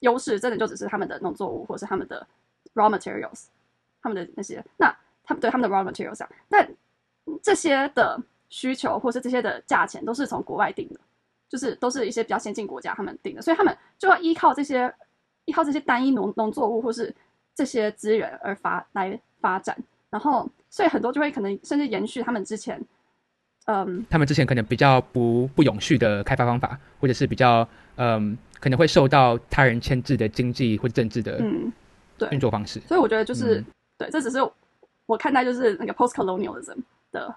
优势真的就只是他们的农作物，或是他们的 raw materials，他们的那些，那他们对他们的 raw materials，上但这些的需求或是这些的价钱都是从国外定的，就是都是一些比较先进国家他们定的，所以他们就要依靠这些依靠这些单一农农作物或是这些资源而发来发展，然后所以很多就会可能甚至延续他们之前。嗯，他们之前可能比较不不永续的开发方法，或者是比较嗯可能会受到他人牵制的经济或政治的嗯，对运作方式。所以我觉得就是、嗯对，这只是我看待就是那个 post colonialism 的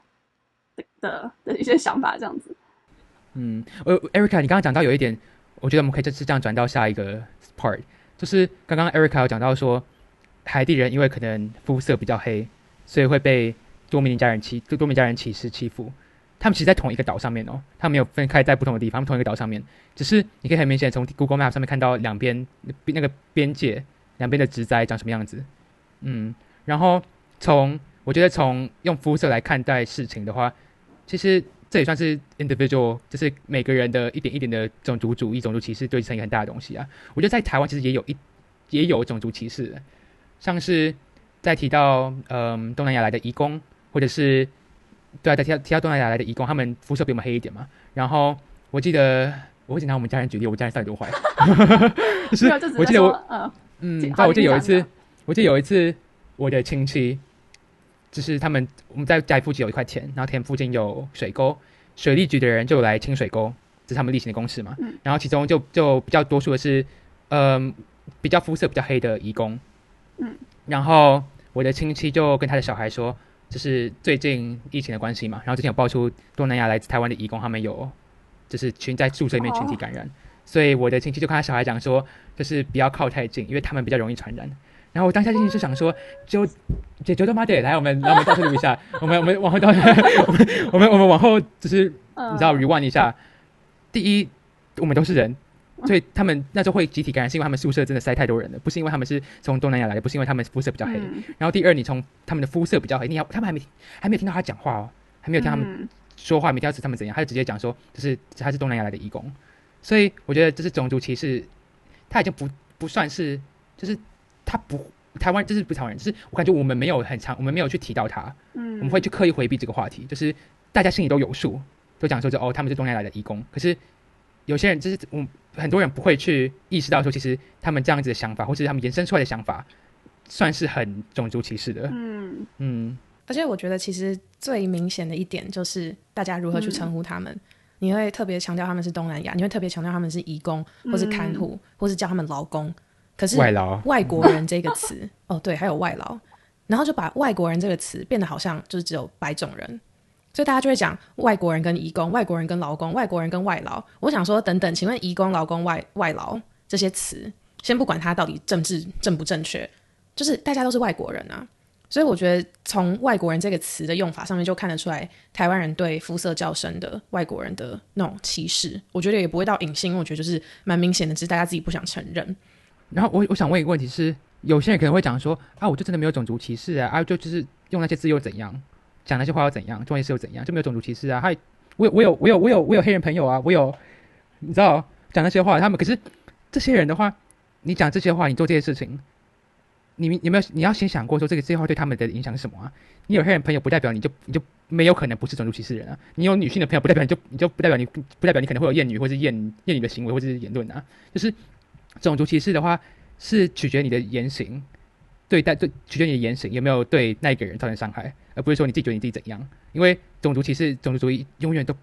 的的的一些想法这样子。嗯，呃，Erica，你刚刚讲到有一点，我觉得我们可以这次这样转到下一个 part，就是刚刚 Erica 有讲到说，海地人因为可能肤色比较黑，所以会被多米尼加人歧多米尼加人歧视欺负。他们其实，在同一个岛上面哦，他们没有分开在不同的地方，他们同一个岛上面，只是你可以很明显从 Google Map 上面看到两边那个边界两边的植栽长什么样子。嗯，然后从我觉得从用肤色来看待事情的话，其实这也算是 individual，就是每个人的一点一点的种族主义、种族歧视对成一个很大的东西啊。我觉得在台湾其实也有一也有种族歧视，像是在提到嗯东南亚来的移工，或者是对啊，在提到提到东南亚来的移工，他们肤色比我们黑一点嘛。然后我记得我会拿我们家人举例，我家人到底多坏？就 是没有，就是我记得我，嗯，嗯，我记得有一次我记得有一次我的亲戚，就是他们我们在家里附近有一块田，然后田附近有水沟，水利局的人就来清水沟，这是他们例行的公事嘛。嗯然后其中就就比较多数的是，嗯、比较肤色比较黑的移工。嗯。然后我的亲戚就跟他的小孩说，就是最近疫情的关系嘛，然后之前有爆出东南亚来自台湾的义工，他们有就是群在宿舍里面群体感染，所以我的亲戚就跟他小孩讲说，就是不要靠太近，因为他们比较容易传染。然后我当下心情就想说，就就就他妈的，来我们来我们倒退录一下，我们我们往后倒，我们我们我们往后就是你知道 rewind 一下，第一，我们都是人，所以他们那时候会集体感染，是因为他们宿舍真的塞太多人了，不是因为他们是从东南亚来的，不是因为他们肤色比较黑。嗯。然后第二，你从他们的肤色比较黑，你要他们还没还没有听到他讲话哦，还没有听他们嗯。说话，没听到是他们怎样，他就直接讲说，就是他是东南亚来的义工，所以我觉得这是种族歧视，他已经不不算是，就是他不台湾就是不是台湾人，就是我感觉我们没有很长，我们没有去提到他，嗯，我们会去刻意回避这个话题，就是大家心里都有数，都讲说就哦他们是东南亚来的义工，可是有些人就是我很多人不会去意识到说，其实他们这样子的想法，或是他们延伸出来的想法，算是很种族歧视的，嗯。嗯。而且我觉得其实最明显的一点就是大家如何去称呼他们。你会特别强调他们是东南亚，你会特别强调他们是移工，或是看护，或是叫他们劳工。可是外劳，外国人这个词，哦对，还有外劳，然后就把外国人这个词变得好像就是只有白种人，所以大家就会讲外国人跟移工、外国人跟劳工、外国人跟外劳。我想说，等等，请问移工、劳工、外外劳这些词，先不管它到底政治正不正确，就是大家都是外国人啊。所以我觉得从外国人这个词的用法上面就看得出来，台湾人对肤色较深的外国人的那种歧视，我觉得也不会到隐性，我觉得就是蛮明显的，只是大家自己不想承认。然后我我想问一个问题是，有些人可能会讲说啊，我就真的没有种族歧视啊，啊就就是用那些字又怎样，讲那些话又怎样，做那些事又怎样，就没有种族歧视啊。还我有我有我有我有我有黑人朋友啊，我有你知道讲那些话，他们可是这些人的话，你讲这些话，你做这些事情，你有没有你要先想过说这个这些话对他们的影响是什么啊？你有黑人朋友不代表你就你就没有可能不是种族歧视人啊，你有女性的朋友不代表你就你就不代表你不代表你可能会有厌女或是厌厌女的行为或者是言论啊，就是种族歧视的话是取决你的言行，对待对取决你的言行有没有对那个人造成伤害，而不是说你自己觉得你自己怎样，因为种族歧视种族主义永远都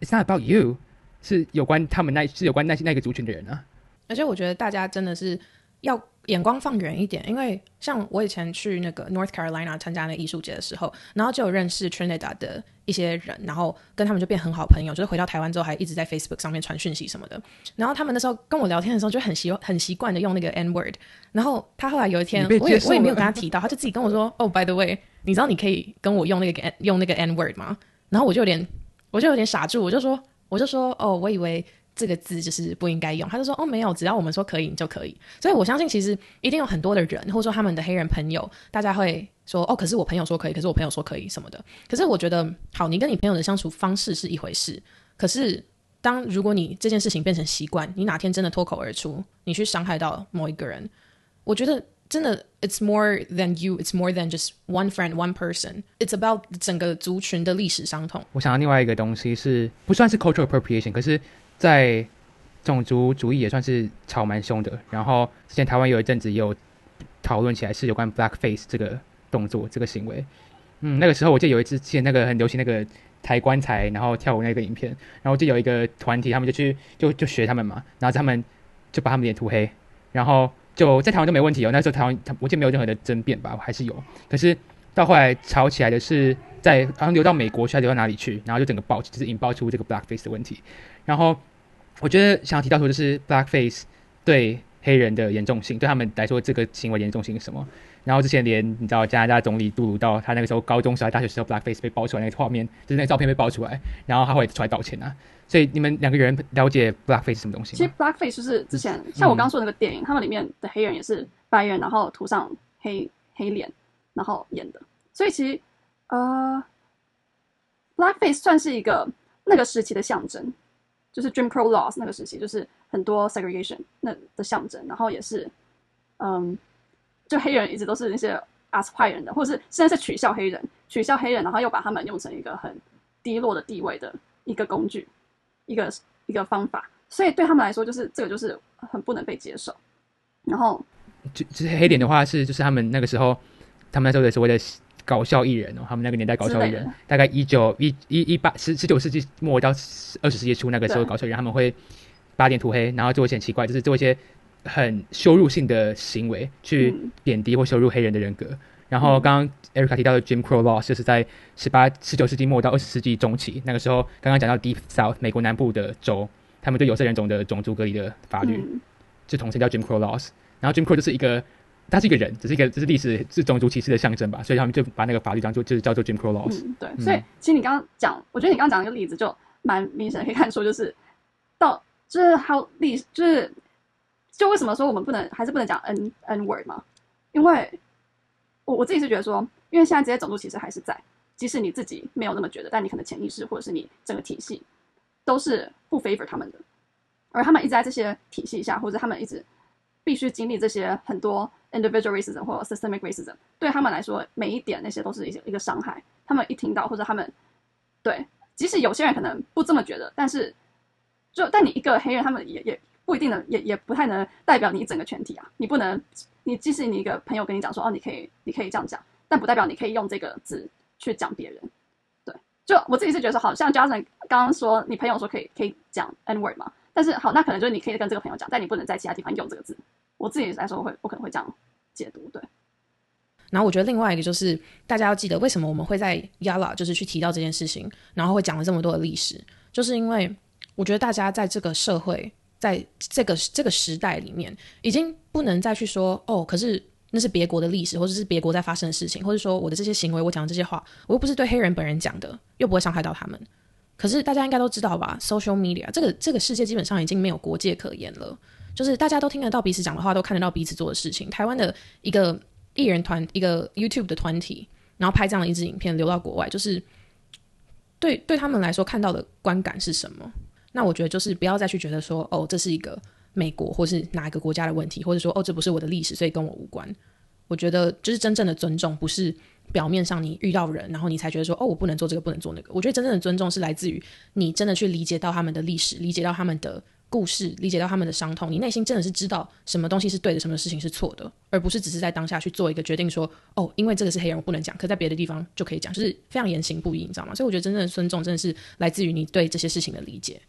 it's not about you，是有关他们那是有关那那个族群的人啊。而且我觉得大家真的是要眼光放远一点，因为像我以前去那个 North Carolina 参加那个艺术节的时候，然后就有认识 Trinidad 的一些人，然后跟他们就变很好朋友，就是回到台湾之后还一直在 Facebook 上面传讯息什么的。然后他们那时候跟我聊天的时候就很习很习惯的用那个 N word，然后他后来有一天我也我也没有跟他提到，他就自己跟我说：“哦、b y the way，你知道你可以跟我用那个 N 用那个 N word 吗？”然后我就有点我就有点傻住，我就说我就说：“哦，我以为。”这个字就是不应该用，他就说哦没有，只要我们说可以，你就可以。所以我相信其实一定有很多的人，或者说他们的黑人朋友，大家会说哦，可是我朋友说可以，可是我朋友说可以什么的。可是我觉得，好，你跟你朋友的相处方式是一回事，可是当如果你这件事情变成习惯，你哪天真的脱口而出，你去伤害到某一个人，我觉得真的，it's more than you, it's more than just one friend, one person. It's about 整个族群的历史伤痛。我想到另外一个东西是不算是 cultural appropriation，可是，在种族主义也算是吵蛮凶的。然后之前台湾有一阵子有讨论起来，是有关 blackface 这个动作这个行为。嗯，那个时候我记得有一次之前那个很流行那个抬棺材然后跳舞那个影片，然后就有一个团体他们就去就就学他们嘛，然后他们就把他们脸涂黑，然后就在台湾都没问题哦，那时候台湾我记得没有任何的争辩吧，还是有，可是到后来吵起来的是在好像流到美国去，还流到哪里去，然后就整个爆就是引爆出这个 blackface 的问题，然后我觉得想要提到说就是 blackface 对黑人的严重性，对他们来说这个行为严重性是什么？然后之前连你知道加拿大总理杜鲁道他那个时候高中时候、大学时候 blackface 被爆出来那个画面，就是那个照片被爆出来，然后他会出来道歉啊。所以你们两个人了解 blackface 是什么东西其实？blackface 就是之前像我刚刚说的那个电影，他们里面的黑人也是白人，然后涂上黑黑脸，然后演的。所以其实呃，blackface 算是一个那个时期的象征，就是 Jim Crow laws 那个时期，就是很多 segregation 那的象征，然后也是嗯，就黑人一直都是那些 as 坏人的，或者是现在是取笑黑人，取笑黑人，然后又把他们用成一个很低落的地位的一个工具，一个一个方法，所以对他们来说，就是这个就是很不能被接受。然后就就是黑脸的话是就是他们那个时候他们那时候的所谓的搞笑艺人哦，他们那个年代搞笑艺人。大概一九一一一八十十九世纪末到二十世纪初那个时候搞笑艺人，他们会八点涂黑，然后做一些很奇怪，就是做一些很羞辱性的行为，去嗯。贬低或羞辱黑人的人格。然后刚刚 Erica 提到的 Jim Crow Laws 就是在十八十九世纪末到二十世纪中期，那个时候刚刚讲到 Deep South 美国南部的州，他们对有色人种的种族隔离的法律，嗯，就统称叫 Jim Crow Laws。然后 Jim Crow 就是一个，他是一个人，只是一个，这是历史是种族歧视的象征吧，所以他们就把那个法律当做就是叫做 Jim Crow Laws。嗯，对，所以其实你刚刚讲，我觉得你刚刚讲一个例子就蛮明显的，可以看出就是到就是还有历就是就为什么说我们不能还是不能讲 n n word 嘛？因为我我自己是觉得说，因为现在这些种族歧视还是在，即使你自己没有那么觉得，但你可能潜意识或者是你整个体系都是不 favor 他们的，而他们一直在这些体系下，或者他们一直必须经历这些很多 individual racism 或者 systemic racism，对他们来说，每一点那些都是一些一个伤害。他们一听到或者他们对，即使有些人可能不这么觉得，但是就但你一个黑人，他们也也不一定能，也也不太能代表你整个全体啊。你不能，你即使你一个朋友跟你讲说，哦，你可以你可以这样讲，但不代表你可以用这个字去讲别人。对，就我自己是觉得说，好像 Jason 刚刚说你朋友说可以可以讲 N word 嘛，但是好，那可能就是你可以跟这个朋友讲，但你不能在其他地方用这个字。我自己来说会，我可能会这样解读，对。然后我觉得另外一个就是大家要记得，为什么我们会在 Yala 就是去提到这件事情，然后会讲了这么多的历史，就是因为我觉得大家在这个社会，在这个这个时代里面，已经不能再去说哦，可是那是别国的历史，或者是别国在发生的事情，或者说我的这些行为，我讲的这些话，我又不是对黑人本人讲的，又不会伤害到他们。可是大家应该都知道吧，social media 这个这个世界基本上已经没有国界可言了，就是大家都听得到彼此讲的话，都看得到彼此做的事情。台湾的一个艺人团，一个 YouTube 的团体，然后拍这样的一支影片流到国外，就是对对他们来说看到的观感是什么？那我觉得就是不要再去觉得说，哦，这是一个美国或是哪一个国家的问题，或者说，哦，这不是我的历史，所以跟我无关。我觉得就是真正的尊重，不是表面上你遇到人，然后你才觉得说，哦，我不能做这个，不能做那个。我觉得真正的尊重是来自于你真的去理解到他们的历史，理解到他们的故事，理解到他们的伤痛，你内心真的是知道什么东西是对的，什么事情是错的，而不是只是在当下去做一个决定说，哦，因为这个是黑人，我不能讲，可在别的地方就可以讲，就是非常言行不一，你知道吗？所以我觉得真正的尊重真的是来自于你对这些事情的理解。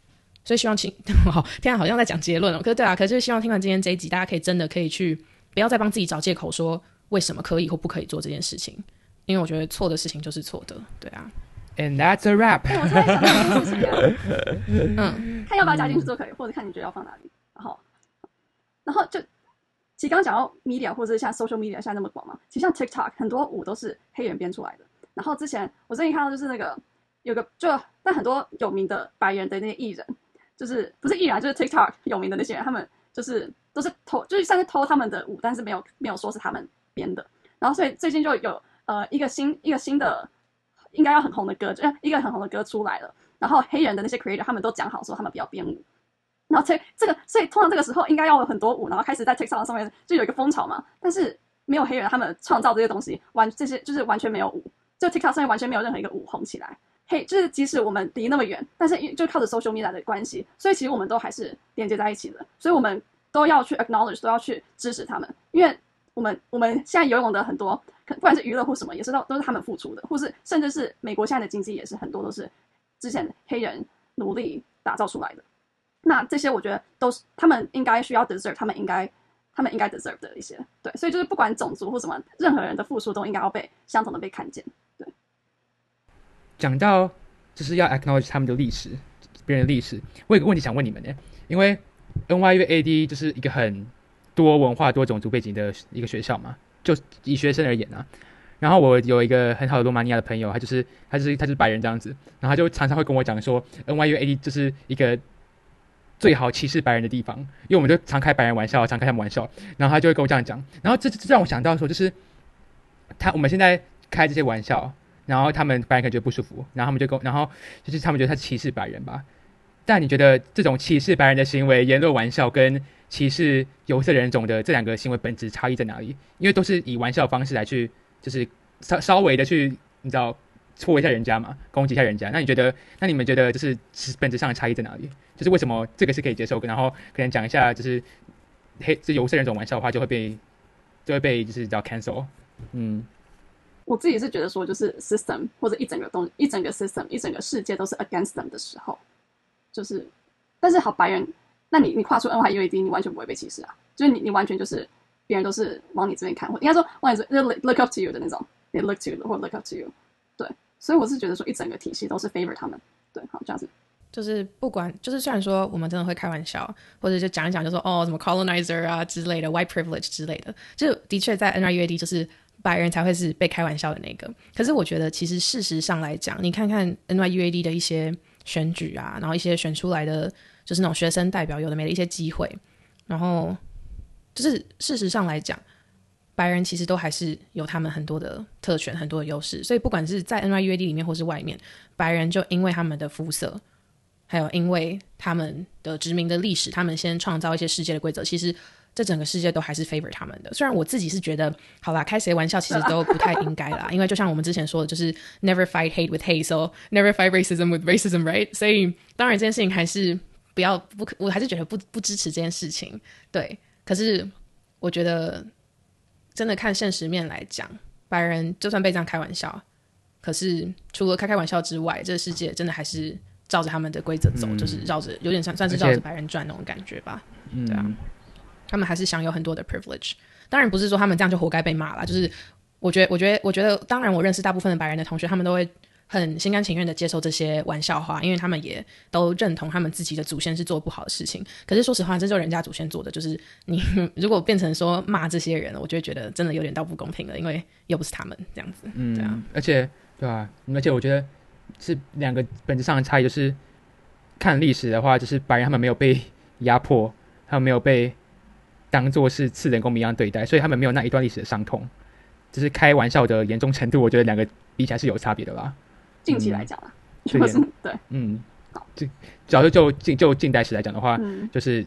所以希望请好，天啊，好像在讲结论哦。可是对啊，可是就是希望听完今天这一集，大家可以真的可以去，不要再帮自己找借口说为什么可以或不可以做这件事情，因为我觉得错的事情就是错的，对啊。And that's a 嗯，看要不要加进去都可以，或者看你觉得要放哪里。然后，然后就其实刚刚讲到 media 或者是像 social media 现在那么广嘛，其实像 TikTok 很多舞都是黑人编出来的。然后之前我最近看到就是那个有个就但很多有名的白人的那些艺人，就是不是艺人啊，就是 TikTok 有名的那些人，他们就是都是偷，就是像是偷他们的舞，但是没有没有说是他们编的。然后所以最近就有呃一个新一个新的应该要很红的歌，就一个很红的歌出来了。然后黑人的那些 creator 他们都讲好说他们不要编舞，然后这这个所以通常这个时候应该要有很多舞，然后开始在 TikTok 上面就有一个风潮嘛。但是没有黑人他们创造这些东西，完这些就是完全没有舞，就 TikTok 上面完全没有任何一个舞红起来。嘿，就是即使我们离那么远，但是就靠着 social media 的关系，所以其实我们都还是连接在一起的。所以我们都要去 acknowledge，都要去支持他们，因为我们我们现在游泳的很多不管是娱乐或什么，也是都都是他们付出的，或是甚至是美国现在的经济也是很多都是之前黑人努力打造出来的。那这些我觉得都是他们应该需要 deserve，他们应该他们应该 deserve 的一些对，所以就是不管种族或什么，任何人的付出都应该要被相同的被看见。对，讲到就是要 acknowledge 他们的历史，别人的历史，我有个问题想问你们呢，因为 NYU AD 就是一个很多文化、多种族背景的一个学校嘛，就以学生而言啊。然后我有一个很好的罗马尼亚的朋友，他就是他就是他就是白人这样子，然后他就常常会跟我讲说，NYU AD 就是一个最好歧视白人的地方，因为我们就常开白人玩笑，常开他们玩笑，然后他就会跟我这样讲，然后这这让我想到说，就是他我们现在开这些玩笑，然后他们白人感觉不舒服，然后他们就跟然后就是他们觉得他歧视白人吧。但你觉得这种歧视白人的行为、言论玩笑跟歧视有色人种的这两个行为本质差异在哪里？因为都是以玩笑方式来去，就是稍稍微的去，你知道戳一下人家嘛，攻击一下人家。那你觉得，那你们觉得就是本质上的差异在哪里？就是为什么这个是可以接受，然后可能讲一下就是黑这有色人种玩笑的话，就会被就会被就是叫 cancel。嗯，我自己是觉得说，就是 system 或者一整个东一整个 system 一整个世界都是 against them 的时候，就是，但是好白人，那你你跨出 NYUAD，你完全不会被歧视啊，就是你你完全就是别人都是往你这边看，或应该说往你这就 look up to you 的那种你 look to you 或 look up to you，对，所以我是觉得说一整个体系都是 favor 他们，对，好这样子。就是不管，就是虽然说我们真的会开玩笑，或者就讲一讲，就说哦什么 colonizer 啊之类的，white privilege 之类的，就的确在 NYUAD 就是白人才会是被开玩笑的那个。可是我觉得其实事实上来讲，你看看 NYUAD 的一些选举啊，然后一些选出来的就是那种学生代表有的没的一些机会，然后就是事实上来讲，白人其实都还是有他们很多的特权、很多的优势。所以不管是在 NYUAD 里面或是外面，白人就因为他们的肤色。还有，因为他们的殖民的历史，他们先创造一些世界的规则。其实，这整个世界都还是 favor 他们的。虽然我自己是觉得，好啦，开谁玩笑其实都不太应该啦。因为就像我们之前说的，就是 never fight hate with hate，so never fight racism with racism，right？所以当然这件事情还是不要不可，我还是觉得不不支持这件事情。对，可是我觉得真的看现实面来讲，白人就算被这样开玩笑，可是除了开开玩笑之外，这个世界真的还是。照着他们的规则走，就是绕着有点像算是绕着白人转那种感觉吧。对啊，他们还是享有很多的 privilege。当然不是说他们这样就活该被骂了。就是我觉得，我觉得，我觉得，当然我认识大部分的白人的同学，他们都会很心甘情愿的接受这些玩笑话，因为他们也都认同他们自己的祖先是做不好的事情。可是说实话，这就是人家祖先做的。就是你如果变成说骂这些人，我就会觉得真的有点到不公平了，因为又不是他们这样子。嗯，对啊，而且对啊？而且我觉得。是两个本质上的差异，就是看历史的话，就是白人他们没有被压迫，他们没有被当做是次等公民一样对待，所以他们没有那一段历史的伤痛。只是开玩笑的严重程度，我觉得两个比起来是有差别的吧。近期来讲啊，对，对，嗯，就主要就近就近代史来讲的话，就是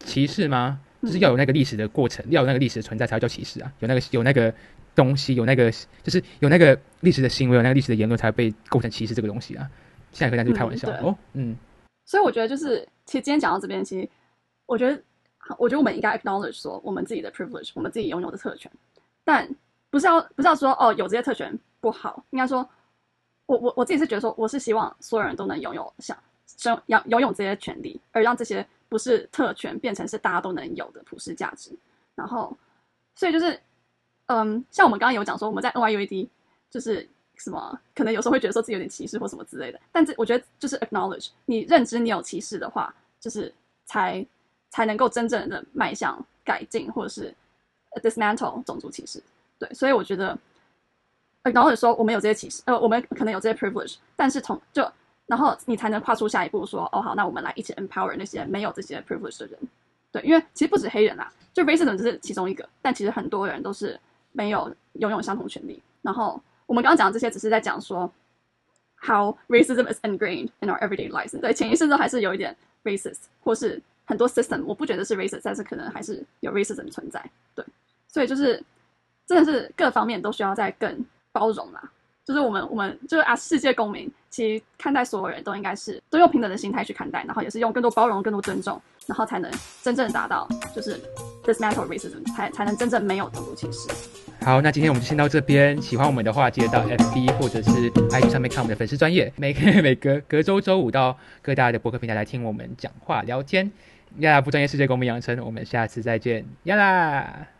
歧视吗？就是要有那个历史的过程，要有那个历史的存在才会叫歧视啊，有那个有那个。东西有那个，就是有那个历史的行为，有那个历史的言论，才被构成歧视这个东西啊。现在跟大家开玩笑哦，嗯。所以我觉得就是，其实今天讲到这边，其实我觉得，我觉得我们应该 acknowledge 说我们自己的 privilege，我们自己拥有的特权，但不是要不是要说哦有这些特权不好，应该说，我我我自己是觉得说，我是希望所有人都能拥有像生要拥有这些权利，而让这些不是特权变成是大家都能有的普世价值。然后，所以就是。嗯，像我们刚刚有讲说，我们在 NYUAD 就是什么，可能有时候会觉得说自己有点歧视或什么之类的。但这我觉得就是 acknowledge，你认知你有歧视的话，就是才才能够真正的迈向改进或者是 dismantle 种族歧视。对，所以我觉得 acknowledge 说我们有这些歧视，呃，我们可能有这些 privilege，但是从就然后你才能跨出下一步，说哦好，那我们来一起 empower 那些没有这些 privilege 的人。对，因为其实不止黑人啊，就 racism 只是其中一个，但其实很多人都是。没有拥有相同权利。然后我们刚刚讲的这些，只是在讲说，how racism is ingrained in our everyday lives。对，潜意识中还是有一点 racist，或是很多 system，我不觉得是 racist，但是可能还是有 racism 存在。对，所以就是真的是各方面都需要再更包容啦。就是我们我们就是啊，世界公民其实看待所有人都应该是都用平等的心态去看待，然后也是用更多包容、更多尊重，然后才能真正达到就是 dismantle racism，才才能真正没有种族歧视。好，那今天我们就先到这边。喜欢我们的话，记得到 FB 或者是 IG 上面看我们的粉丝专业。每个每隔隔周周五到各大的博客平台来听我们讲话聊天。亚拉不专业世界公民养成，我们下次再见，亚拉。